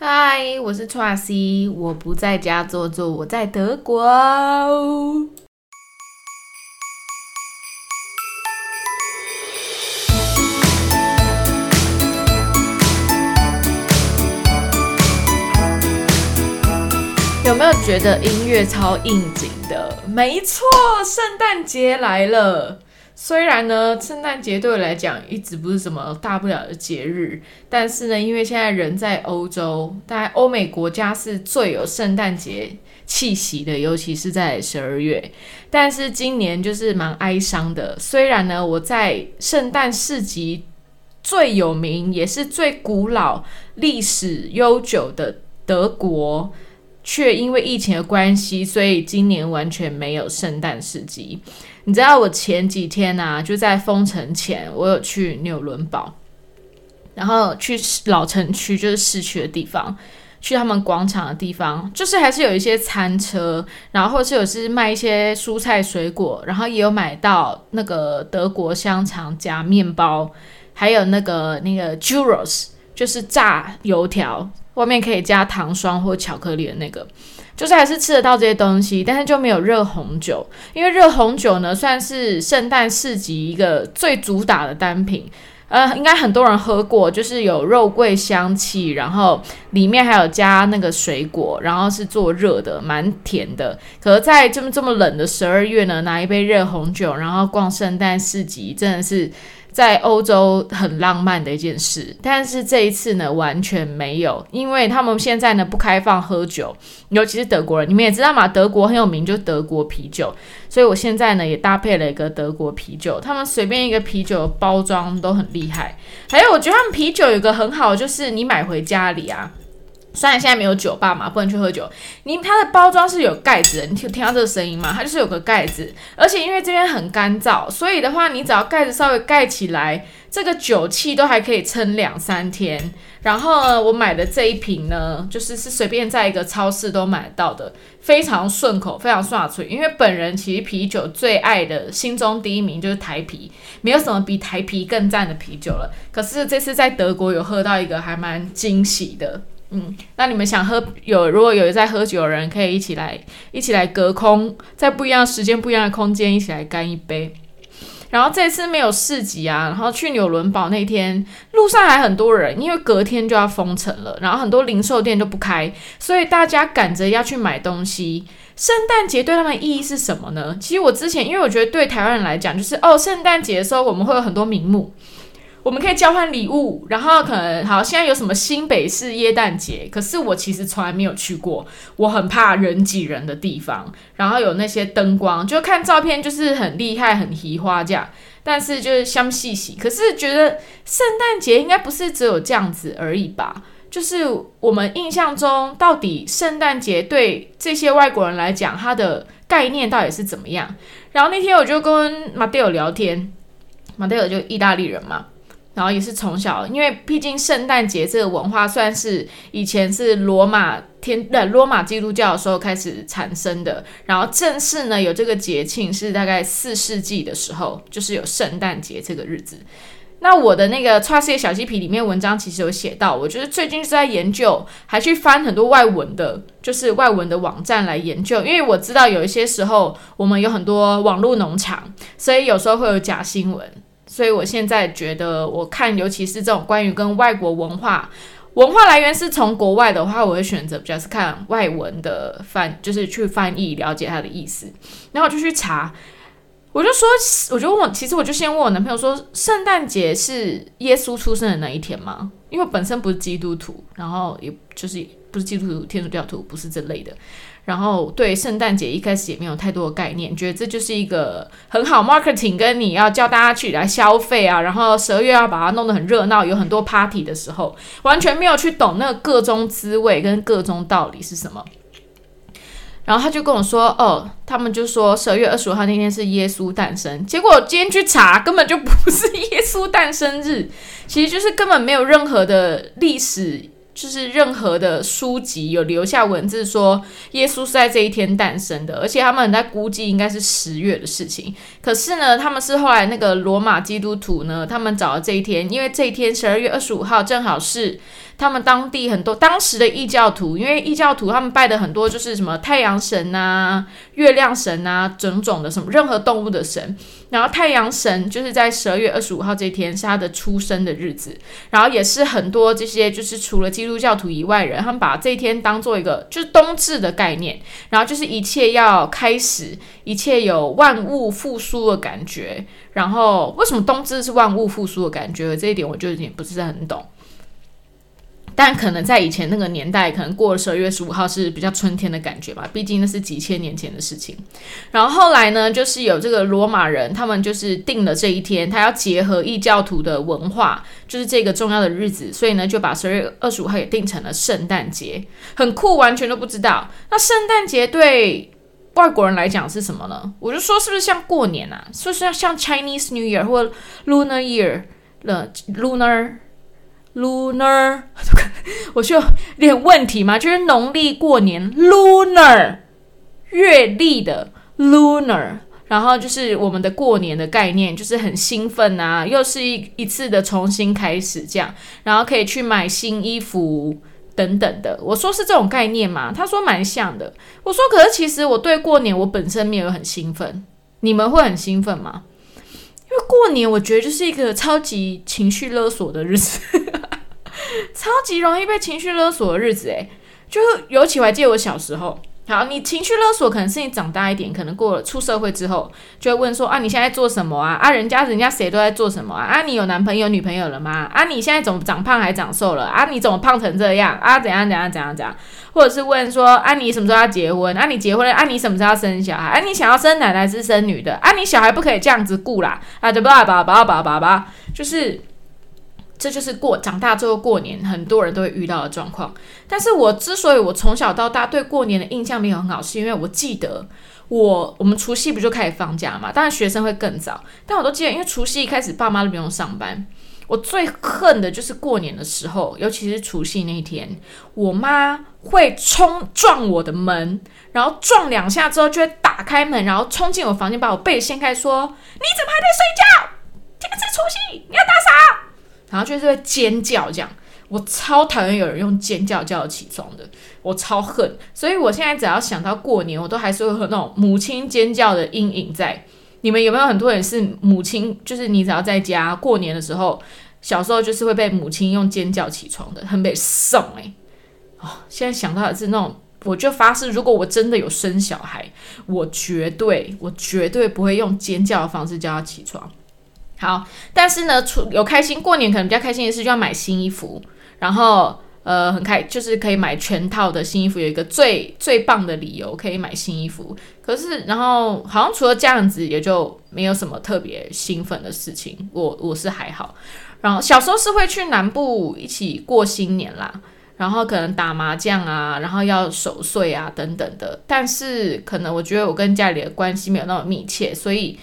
嗨，我是 Tracy，我不在家坐坐，我在德国。有没有觉得音乐超应景的？没错，圣诞节来了。虽然呢，圣诞节对我来讲一直不是什么大不了的节日，但是呢，因为现在人在欧洲，大概欧美国家是最有圣诞节气息的，尤其是在十二月。但是今年就是蛮哀伤的。虽然呢，我在圣诞市集最有名也是最古老、历史悠久的德国，却因为疫情的关系，所以今年完全没有圣诞市集。你知道我前几天呢，就在封城前，我有去纽伦堡，然后去老城区，就是市区的地方，去他们广场的地方，就是还是有一些餐车，然后或是有是卖一些蔬菜水果，然后也有买到那个德国香肠加面包，还有那个那个 Juros，就是炸油条，外面可以加糖霜或巧克力的那个。就是还是吃得到这些东西，但是就没有热红酒，因为热红酒呢算是圣诞市集一个最主打的单品，呃，应该很多人喝过，就是有肉桂香气，然后里面还有加那个水果，然后是做热的，蛮甜的。可是，在这么这么冷的十二月呢，拿一杯热红酒，然后逛圣诞市集，真的是。在欧洲很浪漫的一件事，但是这一次呢完全没有，因为他们现在呢不开放喝酒，尤其是德国人，你们也知道嘛，德国很有名，就德国啤酒，所以我现在呢也搭配了一个德国啤酒，他们随便一个啤酒包装都很厉害，还有我觉得他们啤酒有个很好，就是你买回家里啊。虽然现在没有酒吧嘛，不能去喝酒。你它的包装是有盖子的，你听听到这个声音吗？它就是有个盖子，而且因为这边很干燥，所以的话，你只要盖子稍微盖起来，这个酒气都还可以撑两三天。然后呢，我买的这一瓶呢，就是是随便在一个超市都买到的，非常顺口，非常爽脆。因为本人其实啤酒最爱的心中第一名就是台啤，没有什么比台啤更赞的啤酒了。可是这次在德国有喝到一个还蛮惊喜的。嗯，那你们想喝有如果有在喝酒的人，可以一起来一起来隔空，在不一样时间、不一样的空间一起来干一杯。然后这次没有市集啊，然后去纽伦堡那天路上还很多人，因为隔天就要封城了，然后很多零售店都不开，所以大家赶着要去买东西。圣诞节对他们意义是什么呢？其实我之前因为我觉得对台湾人来讲，就是哦，圣诞节的时候我们会有很多名目。我们可以交换礼物，然后可能好，现在有什么新北市耶诞节？可是我其实从来没有去过，我很怕人挤人的地方。然后有那些灯光，就看照片就是很厉害、很奇花这样，但是就是相细细。可是觉得圣诞节应该不是只有这样子而已吧？就是我们印象中，到底圣诞节对这些外国人来讲，它的概念到底是怎么样？然后那天我就跟马蒂尔聊天，马蒂尔就意大利人嘛。然后也是从小，因为毕竟圣诞节这个文化算是以前是罗马天呃罗马基督教的时候开始产生的，然后正式呢有这个节庆是大概四世纪的时候，就是有圣诞节这个日子。那我的那个《创世小鸡皮》里面文章其实有写到，我就是最近是在研究，还去翻很多外文的，就是外文的网站来研究，因为我知道有一些时候我们有很多网络农场，所以有时候会有假新闻。所以，我现在觉得，我看，尤其是这种关于跟外国文化、文化来源是从国外的话，我会选择比较是看外文的翻，就是去翻译了解它的意思。然后我就去查，我就说，我就问我，其实我就先问我男朋友说，圣诞节是耶稣出生的那一天吗？因为本身不是基督徒，然后也就是不是基督徒、天主教徒，不是这类的。然后对圣诞节一开始也没有太多的概念，觉得这就是一个很好 marketing，跟你要叫大家去来消费啊，然后十二月要把它弄得很热闹，有很多 party 的时候，完全没有去懂那个各中滋味跟各中道理是什么。然后他就跟我说：“哦，他们就说十二月二十五号那天是耶稣诞生，结果今天去查根本就不是耶稣诞生日，其实就是根本没有任何的历史。”就是任何的书籍有留下文字说耶稣是在这一天诞生的，而且他们在估计应该是十月的事情。可是呢，他们是后来那个罗马基督徒呢，他们找了这一天，因为这一天十二月二十五号正好是他们当地很多当时的异教徒，因为异教徒他们拜的很多就是什么太阳神啊、月亮神啊，种种的什么任何动物的神。然后太阳神就是在十二月二十五号这一天是他的出生的日子，然后也是很多这些就是除了基督基督教徒以外人，他们把这一天当做一个就是冬至的概念，然后就是一切要开始，一切有万物复苏的感觉。然后为什么冬至是万物复苏的感觉？这一点我就有点不是很懂。但可能在以前那个年代，可能过了十二月十五号是比较春天的感觉吧，毕竟那是几千年前的事情。然后后来呢，就是有这个罗马人，他们就是定了这一天，他要结合异教徒的文化，就是这个重要的日子，所以呢就把十二月二十五号也定成了圣诞节，很酷，完全都不知道。那圣诞节对外国人来讲是什么呢？我就说是不是像过年啊？是不是像 Chinese New Year 或 Lunar Year 了？Lunar Lunar，我就有点问题吗？就是农历过年，Lunar，月历的 Lunar，然后就是我们的过年的概念，就是很兴奋啊，又是一一次的重新开始这样，然后可以去买新衣服等等的。我说是这种概念嘛？他说蛮像的。我说可是其实我对过年我本身没有很兴奋，你们会很兴奋吗？因为过年我觉得就是一个超级情绪勒索的日子。超级容易被情绪勒索的日子，诶，就尤其我还记得我小时候。好，你情绪勒索可能是你长大一点，可能过了出社会之后，就会问说啊，你现在做什么啊？啊，人家人家谁都在做什么啊？啊，你有男朋友女朋友了吗？啊，你现在怎么长胖还长瘦了？啊，你怎么胖成这样？啊，怎样怎样怎样怎样？或者是问说啊，你什么时候要结婚？啊，你结婚了？啊，你什么时候要生小孩？啊，你想要生男的还是生女的？啊，你小孩不可以这样子顾啦！啊，对吧？吧吧吧吧吧，就是。这就是过长大之后过年很多人都会遇到的状况。但是我之所以我从小到大对过年的印象没有很好，是因为我记得我我们除夕不就开始放假嘛？当然学生会更早，但我都记得，因为除夕一开始爸妈都不用上班。我最恨的就是过年的时候，尤其是除夕那一天，我妈会冲撞我的门，然后撞两下之后就会打开门，然后冲进我房间把我被掀开，说：“你怎么还在睡觉？今天是除夕，你要打扫。”然后就是会尖叫，这样我超讨厌有人用尖叫叫我起床的，我超恨。所以我现在只要想到过年，我都还是会有那种母亲尖叫的阴影在。你们有没有很多人是母亲？就是你只要在家过年的时候，小时候就是会被母亲用尖叫起床的，很被送哎。哦，现在想到的是那种，我就发誓，如果我真的有生小孩，我绝对，我绝对不会用尖叫的方式叫他起床。好，但是呢，除有开心过年可能比较开心的事，就要买新衣服，然后呃很开，就是可以买全套的新衣服，有一个最最棒的理由可以买新衣服。可是，然后好像除了这样子，也就没有什么特别兴奋的事情。我我是还好，然后小时候是会去南部一起过新年啦，然后可能打麻将啊，然后要守岁啊等等的。但是可能我觉得我跟家里的关系没有那么密切，所以。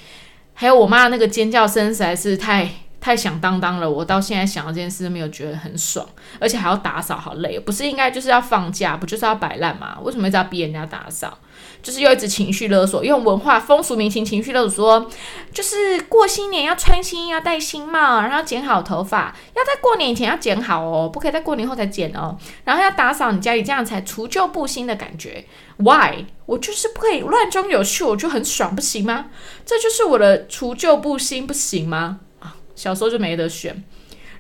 还有我妈那个尖叫声实在是太太响当当了，我到现在想到这件事没有觉得很爽，而且还要打扫，好累。不是应该就是要放假，不就是要摆烂吗？为什么一直要逼人家打扫？就是又一直情绪勒索，用文化风俗民情情绪勒索，说就是过新年要穿新衣，要戴新帽，然后剪好头发，要在过年以前要剪好哦，不可以在过年后才剪哦。然后要打扫你家里，这样才除旧布新的感觉。Why？我就是不可以乱中有序，我就很爽，不行吗？这就是我的除旧布新，不行吗？啊，小时候就没得选。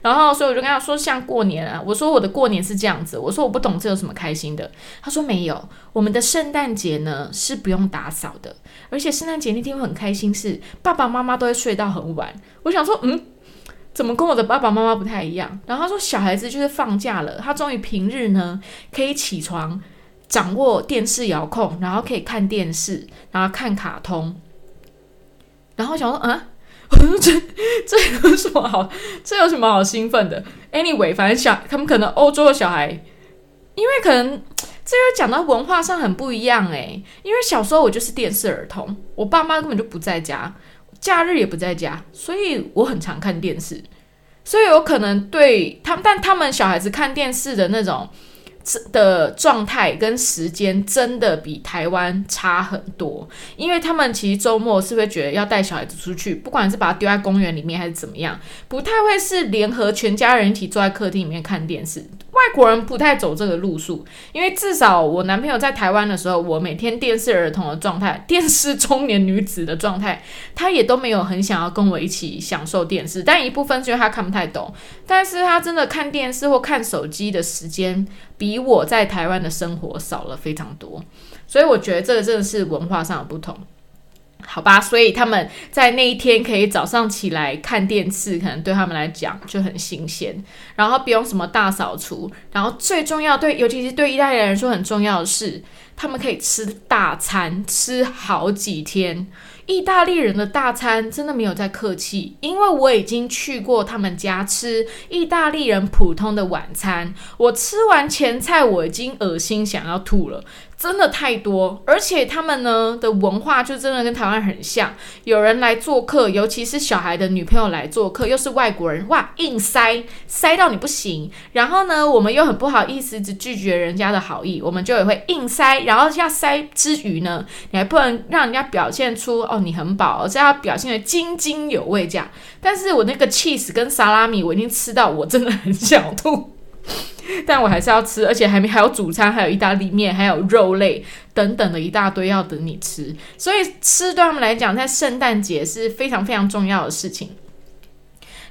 然后，所以我就跟他说，像过年啊，我说我的过年是这样子，我说我不懂这有什么开心的。他说没有，我们的圣诞节呢是不用打扫的，而且圣诞节那天会很开心，是爸爸妈妈都会睡到很晚。我想说，嗯，怎么跟我的爸爸妈妈不太一样？然后他说，小孩子就是放假了，他终于平日呢可以起床，掌握电视遥控，然后可以看电视，然后看卡通。然后想说，嗯。我 说这这有什么好？这有什么好兴奋的？Anyway，反正小他们可能欧洲的小孩，因为可能这又讲到文化上很不一样诶，因为小时候我就是电视儿童，我爸妈根本就不在家，假日也不在家，所以我很常看电视，所以有可能对他们，但他们小孩子看电视的那种。的状态跟时间真的比台湾差很多，因为他们其实周末是会觉得要带小孩子出去，不管是把他丢在公园里面还是怎么样，不太会是联合全家人一起坐在客厅里面看电视。外国人不太走这个路数，因为至少我男朋友在台湾的时候，我每天电视儿童的状态，电视中年女子的状态，他也都没有很想要跟我一起享受电视。但一部分是因为他看不太懂，但是他真的看电视或看手机的时间，比我在台湾的生活少了非常多。所以我觉得这个真的是文化上的不同。好吧，所以他们在那一天可以早上起来看电视，可能对他们来讲就很新鲜。然后不用什么大扫除，然后最重要对，尤其是对意大利人来说很重要的是，他们可以吃大餐，吃好几天。意大利人的大餐真的没有在客气，因为我已经去过他们家吃意大利人普通的晚餐，我吃完前菜我已经恶心想要吐了。真的太多，而且他们呢的文化就真的跟台湾很像。有人来做客，尤其是小孩的女朋友来做客，又是外国人，哇，硬塞塞到你不行。然后呢，我们又很不好意思，只拒绝人家的好意，我们就也会硬塞。然后要塞之余呢，你还不能让人家表现出哦你很饱，而是要表现的津津有味这样。但是我那个 cheese 跟沙拉米，我已经吃到我真的很想吐。但我还是要吃，而且还没还有主餐，还有意大利面，还有肉类等等的一大堆要等你吃。所以吃对他们来讲，在圣诞节是非常非常重要的事情。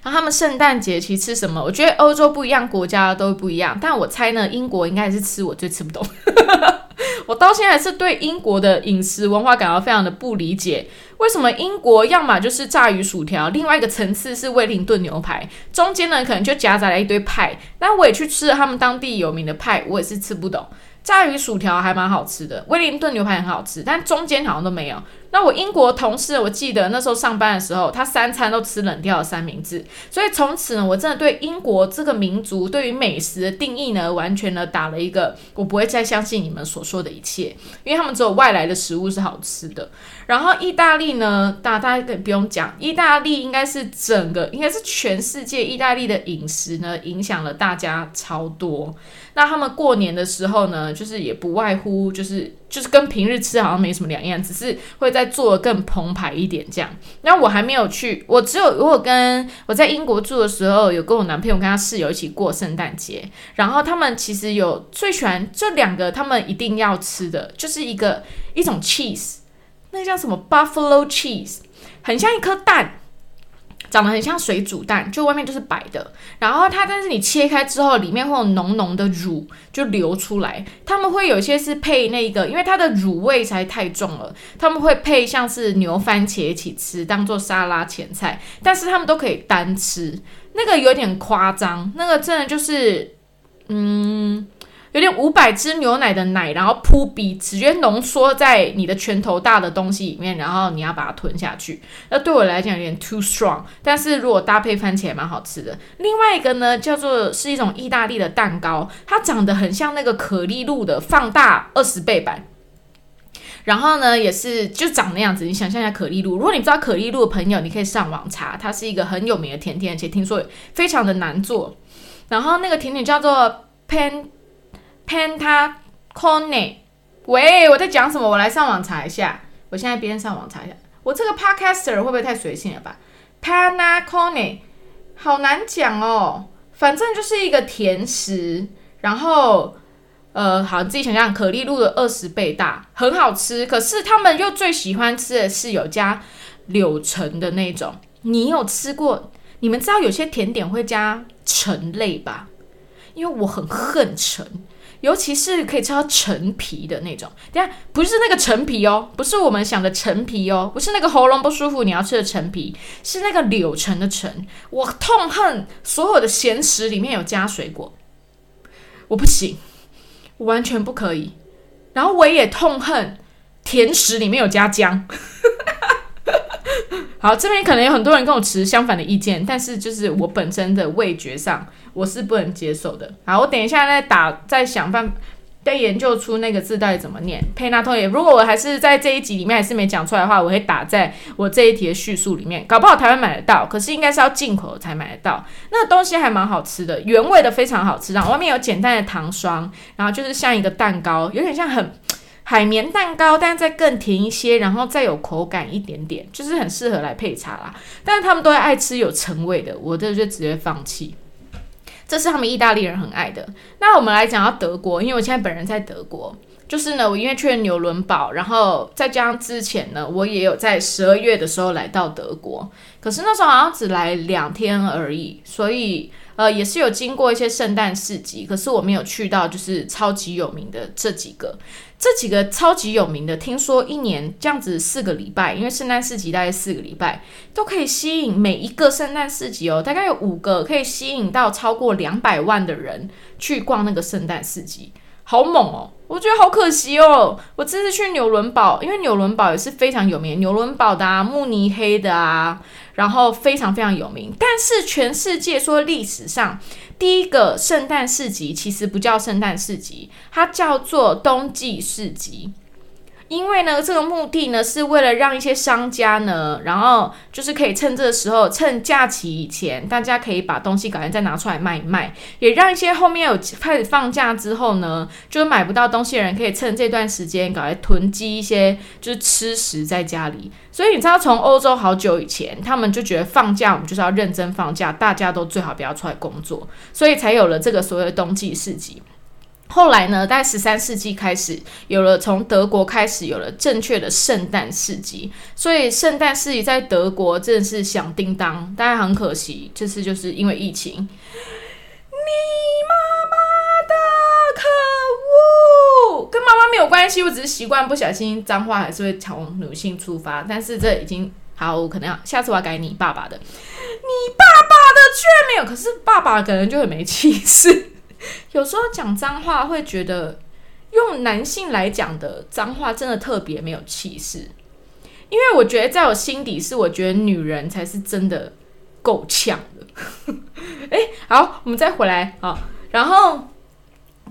然后他们圣诞节其实吃什么？我觉得欧洲不一样，国家都不一样。但我猜呢，英国应该是吃我最吃不懂。我到现在是对英国的饮食文化感到非常的不理解。为什么英国要么就是炸鱼薯条，另外一个层次是威灵顿牛排，中间呢可能就夹杂了一堆派。那我也去吃了他们当地有名的派，我也是吃不懂。炸鱼薯条还蛮好吃的，威灵顿牛排很好吃，但中间好像都没有。那我英国同事，我记得那时候上班的时候，他三餐都吃冷掉的三明治，所以从此呢，我真的对英国这个民族对于美食的定义呢，完全的打了一个我不会再相信你们所说的一切，因为他们只有外来的食物是好吃的。然后意大利呢，大大家不用讲，意大利应该是整个应该是全世界意大利的饮食呢，影响了大家超多。那他们过年的时候呢，就是也不外乎就是就是跟平日吃好像没什么两样，只是会再做的更澎湃一点这样。那我还没有去，我只有如果跟我在英国住的时候，有跟我男朋友跟他室友一起过圣诞节，然后他们其实有最喜欢这两个，他们一定要吃的就是一个一种 cheese，那叫什么 buffalo cheese，很像一颗蛋。长得很像水煮蛋，就外面就是白的，然后它，但是你切开之后，里面会有浓浓的乳就流出来。他们会有些是配那个，因为它的乳味才太重了，他们会配像是牛番茄一起吃，当做沙拉前菜。但是他们都可以单吃，那个有点夸张，那个真的就是，嗯。有点五百支牛奶的奶，然后扑鼻，直接浓缩在你的拳头大的东西里面，然后你要把它吞下去。那对我来讲有点 too strong，但是如果搭配番茄蛮好吃的。另外一个呢，叫做是一种意大利的蛋糕，它长得很像那个可丽露的放大二十倍版。然后呢，也是就长那样子。你想象一下可丽露，如果你知道可丽露的朋友，你可以上网查，它是一个很有名的甜点，而且听说非常的难做。然后那个甜点叫做 pan。Pantacone，喂，我在讲什么？我来上网查一下。我现在边上网查一下。我这个 Podcaster 会不会太随性了吧？Pantacone，好难讲哦。反正就是一个甜食，然后呃，好，自己想象，可丽露的二十倍大，很好吃。可是他们又最喜欢吃的是有加柳橙的那种。你有吃过？你们知道有些甜点会加橙类吧？因为我很恨橙。尤其是可以吃到陈皮的那种，等下不是那个陈皮哦，不是我们想的陈皮哦，不是那个喉咙不舒服你要吃的陈皮，是那个柳橙的橙。我痛恨所有的咸食里面有加水果，我不行，我完全不可以。然后我也痛恨甜食里面有加姜。好，这边可能有很多人跟我持相反的意见，但是就是我本身的味觉上。我是不能接受的。好，我等一下再打，再想办法，再研究出那个字到底怎么念。佩纳托也，如果我还是在这一集里面还是没讲出来的话，我会打在我这一题的叙述里面。搞不好台湾买得到，可是应该是要进口才买得到。那东西还蛮好吃的，原味的非常好吃。然后外面有简单的糖霜，然后就是像一个蛋糕，有点像很海绵蛋糕，但再更甜一些，然后再有口感一点点，就是很适合来配茶啦。但是他们都会爱吃有橙味的，我这就直接放弃。这是他们意大利人很爱的。那我们来讲到德国，因为我现在本人在德国，就是呢，我因为去了纽伦堡，然后再加上之前呢，我也有在十二月的时候来到德国，可是那时候好像只来两天而已，所以呃也是有经过一些圣诞市集，可是我没有去到就是超级有名的这几个。这几个超级有名的，听说一年这样子四个礼拜，因为圣诞市集大概四个礼拜，都可以吸引每一个圣诞市集哦，大概有五个可以吸引到超过两百万的人去逛那个圣诞市集，好猛哦！我觉得好可惜哦，我这次去纽伦堡，因为纽伦堡也是非常有名，纽伦堡的啊，慕尼黑的啊，然后非常非常有名，但是全世界说历史上。第一个圣诞市集其实不叫圣诞市集，它叫做冬季市集。因为呢，这个目的呢是为了让一些商家呢，然后就是可以趁这个时候，趁假期以前，大家可以把东西赶快再拿出来卖一卖，也让一些后面有开始放假之后呢，就是买不到东西的人，可以趁这段时间赶快囤积一些就是吃食在家里。所以你知道，从欧洲好久以前，他们就觉得放假我们就是要认真放假，大家都最好不要出来工作，所以才有了这个所谓的冬季市集。后来呢，在十三世纪开始有了，从德国开始有了正确的圣诞市集，所以圣诞市集在德国真的是响叮当。但是很可惜，这次就是因为疫情。你妈妈的可恶，跟妈妈没有关系，我只是习惯不小心脏话还是会从女性出发。但是这已经好，我可能要下次我要改你爸爸的，你爸爸的居然没有，可是爸爸可能就很没气势。有时候讲脏话会觉得，用男性来讲的脏话真的特别没有气势，因为我觉得在我心底是，我觉得女人才是真的够呛的。哎，好，我们再回来啊，然后，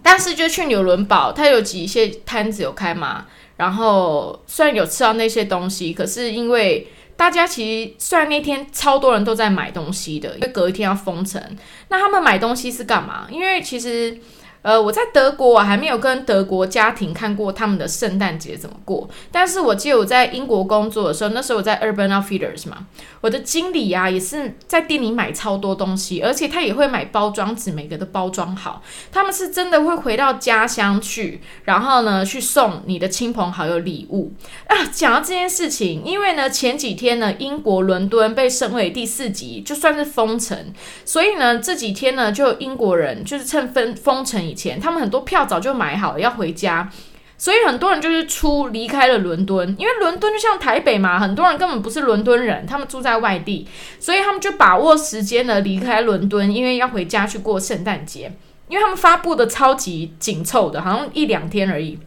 但是就去纽伦堡，它有几些摊子有开嘛，然后虽然有吃到那些东西，可是因为大家其实虽然那天超多人都在买东西的，因为隔一天要封城。那他们买东西是干嘛？因为其实。呃，我在德国，我还没有跟德国家庭看过他们的圣诞节怎么过。但是我记得我在英国工作的时候，那时候我在 Urban Outfitters 嘛，我的经理啊也是在店里买超多东西，而且他也会买包装纸，每个都包装好。他们是真的会回到家乡去，然后呢去送你的亲朋好友礼物啊。讲到这件事情，因为呢前几天呢英国伦敦被升为第四级，就算是封城，所以呢这几天呢就英国人就是趁封封城。钱他们很多票早就买好了要回家，所以很多人就是出离开了伦敦，因为伦敦就像台北嘛，很多人根本不是伦敦人，他们住在外地，所以他们就把握时间呢离开伦敦，因为要回家去过圣诞节，因为他们发布的超级紧凑的，好像一两天而已。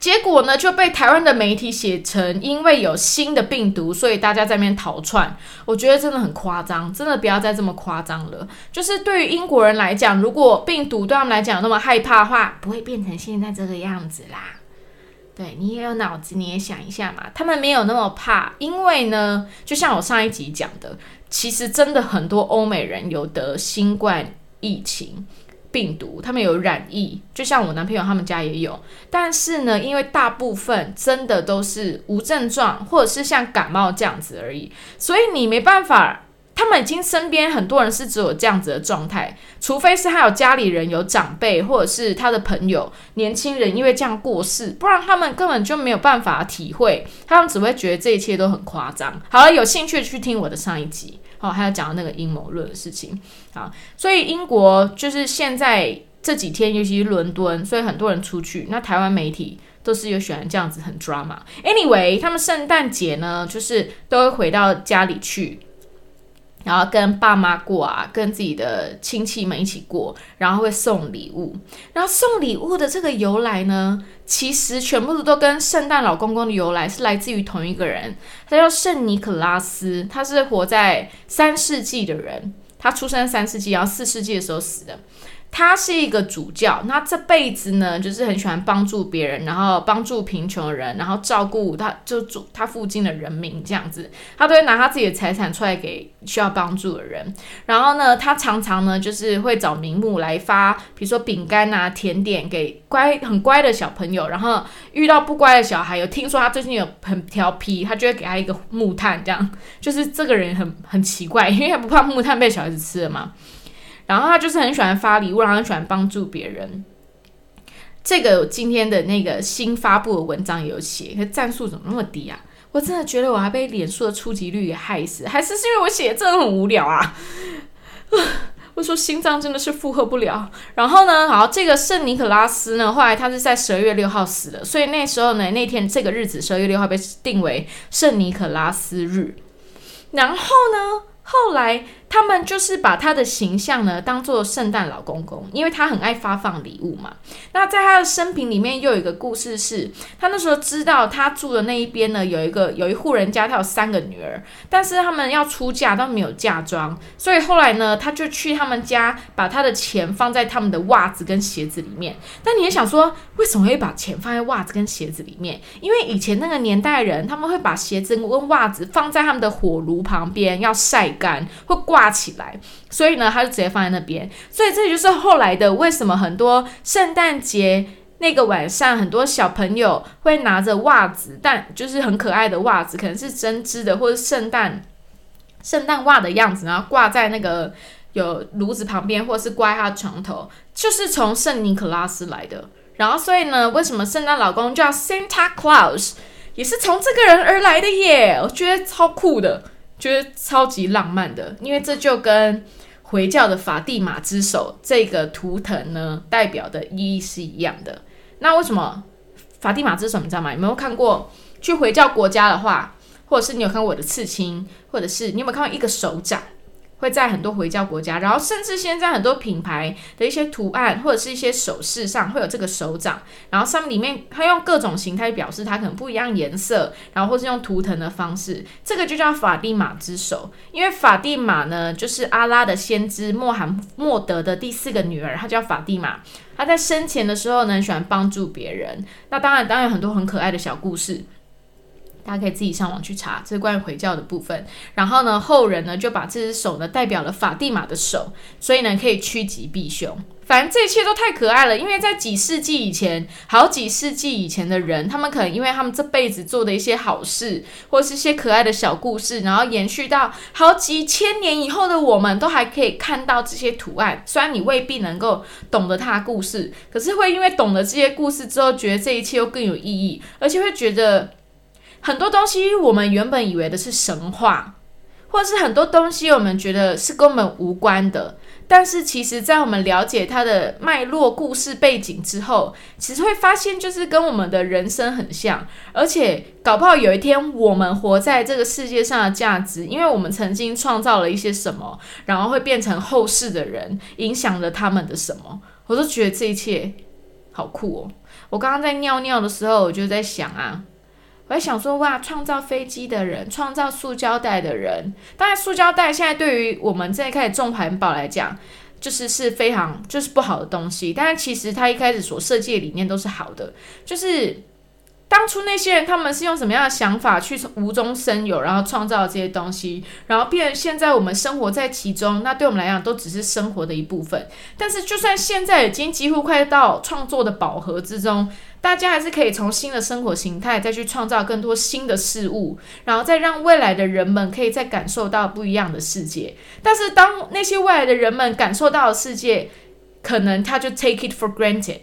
结果呢，就被台湾的媒体写成因为有新的病毒，所以大家在那边逃窜。我觉得真的很夸张，真的不要再这么夸张了。就是对于英国人来讲，如果病毒对他们来讲那么害怕的话，不会变成现在这个样子啦。对你也有脑子，你也想一下嘛。他们没有那么怕，因为呢，就像我上一集讲的，其实真的很多欧美人有得新冠疫情。病毒，他们有染疫，就像我男朋友他们家也有，但是呢，因为大部分真的都是无症状，或者是像感冒这样子而已，所以你没办法。他们已经身边很多人是只有这样子的状态，除非是他有家里人有长辈，或者是他的朋友年轻人因为这样过世，不然他们根本就没有办法体会，他们只会觉得这一切都很夸张。好了，有兴趣去听我的上一集。哦，还有讲到那个阴谋论的事情啊，所以英国就是现在这几天，尤其是伦敦，所以很多人出去。那台湾媒体都是有喜欢这样子很 drama。Anyway，他们圣诞节呢，就是都会回到家里去。然后跟爸妈过啊，跟自己的亲戚们一起过，然后会送礼物。然后送礼物的这个由来呢，其实全部都跟圣诞老公公的由来是来自于同一个人，他叫圣尼可拉斯，他是活在三世纪的人，他出生三世纪，然后四世纪的时候死的。他是一个主教，那这辈子呢，就是很喜欢帮助别人，然后帮助贫穷的人，然后照顾他就住他附近的人民这样子，他都会拿他自己的财产出来给需要帮助的人。然后呢，他常常呢就是会找名目来发，比如说饼干啊、甜点给乖很乖的小朋友。然后遇到不乖的小孩，有听说他最近有很调皮，他就会给他一个木炭，这样就是这个人很很奇怪，因为他不怕木炭被小孩子吃了嘛。然后他就是很喜欢发礼物，然后很喜欢帮助别人。这个今天的那个新发布的文章有写，可赞数怎么那么低啊？我真的觉得我还被脸书的触及率给害死，还是是因为我写的真的很无聊啊？我说心脏真的是负荷不了。然后呢，好，这个圣尼可拉斯呢，后来他是在十二月六号死的，所以那时候呢，那天这个日子十二月六号被定为圣尼可拉斯日。然后呢，后来。他们就是把他的形象呢当做圣诞老公公，因为他很爱发放礼物嘛。那在他的生平里面又有一个故事是，他那时候知道他住的那一边呢有一个有一户人家，他有三个女儿，但是他们要出嫁都没有嫁妆，所以后来呢他就去他们家把他的钱放在他们的袜子跟鞋子里面。但你也想说，为什么会把钱放在袜子跟鞋子里面？因为以前那个年代人他们会把鞋子跟袜子放在他们的火炉旁边要晒干，会挂。挂起来，所以呢，他就直接放在那边。所以这就是后来的为什么很多圣诞节那个晚上，很多小朋友会拿着袜子，但就是很可爱的袜子，可能是针织的或者圣诞圣诞袜的样子，然后挂在那个有炉子旁边，或是挂他床头，就是从圣尼可拉斯来的。然后，所以呢，为什么圣诞老公叫 Santa Claus，也是从这个人而来的耶？我觉得超酷的。觉得超级浪漫的，因为这就跟回教的法蒂玛之手这个图腾呢代表的意义是一样的。那为什么法蒂玛之手你知道吗？有没有看过去回教国家的话，或者是你有看过我的刺青，或者是你有没有看过一个手掌？会在很多回教国家，然后甚至现在很多品牌的一些图案或者是一些首饰上会有这个手掌，然后上面里面它用各种形态表示它可能不一样颜色，然后或是用图腾的方式，这个就叫法蒂玛之手。因为法蒂玛呢，就是阿拉的先知穆罕默德的第四个女儿，她叫法蒂玛。她在生前的时候呢，喜欢帮助别人。那当然，当然很多很可爱的小故事。大家可以自己上网去查，这是关于回教的部分。然后呢，后人呢就把这只手呢代表了法蒂玛的手，所以呢可以趋吉避凶。反正这一切都太可爱了，因为在几世纪以前，好几世纪以前的人，他们可能因为他们这辈子做的一些好事，或是一些可爱的小故事，然后延续到好几千年以后的我们，都还可以看到这些图案。虽然你未必能够懂得它的故事，可是会因为懂得这些故事之后，觉得这一切又更有意义，而且会觉得。很多东西我们原本以为的是神话，或者是很多东西我们觉得是跟我们无关的，但是其实，在我们了解它的脉络、故事背景之后，其实会发现就是跟我们的人生很像，而且搞不好有一天我们活在这个世界上的价值，因为我们曾经创造了一些什么，然后会变成后世的人影响了他们的什么，我都觉得这一切好酷哦！我刚刚在尿尿的时候，我就在想啊。我在想说，哇，创造飞机的人，创造塑胶袋的人，当然，塑胶袋现在对于我们这一开始重环保来讲，就是是非常就是不好的东西。但是其实它一开始所设计的理念都是好的，就是。当初那些人他们是用什么样的想法去无中生有，然后创造这些东西，然后变成现在我们生活在其中，那对我们来讲都只是生活的一部分。但是就算现在已经几乎快到创作的饱和之中，大家还是可以从新的生活形态再去创造更多新的事物，然后再让未来的人们可以再感受到不一样的世界。但是当那些未来的人们感受到的世界，可能他就 take it for granted，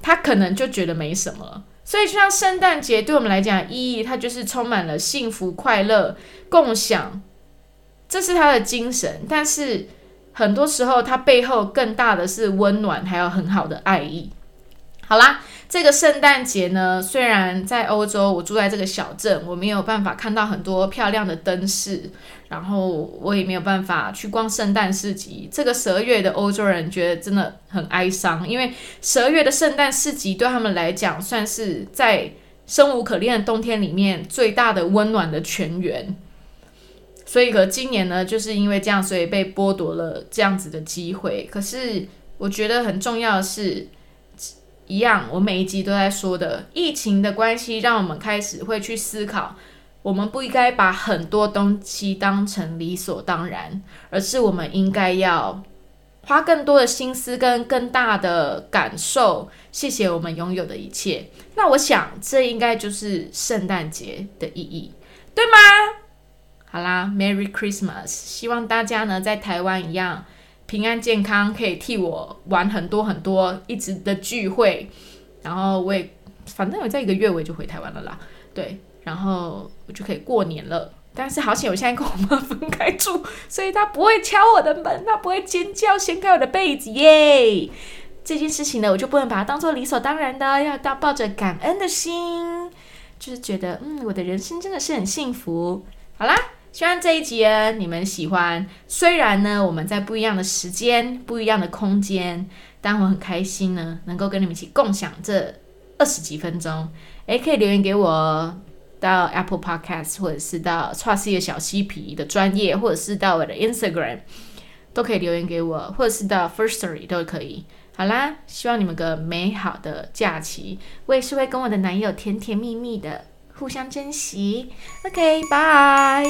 他可能就觉得没什么。所以，就像圣诞节对我们来讲意义，它就是充满了幸福、快乐、共享，这是它的精神。但是，很多时候它背后更大的是温暖，还有很好的爱意。好啦。这个圣诞节呢，虽然在欧洲，我住在这个小镇，我没有办法看到很多漂亮的灯饰，然后我也没有办法去逛圣诞市集。这个十二月的欧洲人觉得真的很哀伤，因为十二月的圣诞市集对他们来讲，算是在生无可恋的冬天里面最大的温暖的泉源。所以，可今年呢，就是因为这样，所以被剥夺了这样子的机会。可是，我觉得很重要的是。一样，我每一集都在说的，疫情的关系让我们开始会去思考，我们不应该把很多东西当成理所当然，而是我们应该要花更多的心思跟更大的感受，谢谢我们拥有的一切。那我想，这应该就是圣诞节的意义，对吗？好啦，Merry Christmas！希望大家呢，在台湾一样。平安健康，可以替我玩很多很多一直的聚会，然后我也反正我在一个月我也就回台湾了啦，对，然后我就可以过年了。但是好险，我现在跟我妈分开住，所以她不会敲我的门，她不会尖叫掀开我的被子耶。这件事情呢，我就不能把它当做理所当然的，要当抱着感恩的心，就是觉得嗯，我的人生真的是很幸福。好啦。希望这一集你们喜欢。虽然呢，我们在不一样的时间、不一样的空间，但我很开心呢，能够跟你们一起共享这二十几分钟。诶，可以留言给我到 Apple Podcast，或者是到 Trusty 的小嬉皮的专业，或者是到我的 Instagram，都可以留言给我，或者是到 First Story 都可以。好啦，希望你们个美好的假期。我也是会跟我的男友甜甜蜜蜜的。互相珍惜，OK，拜。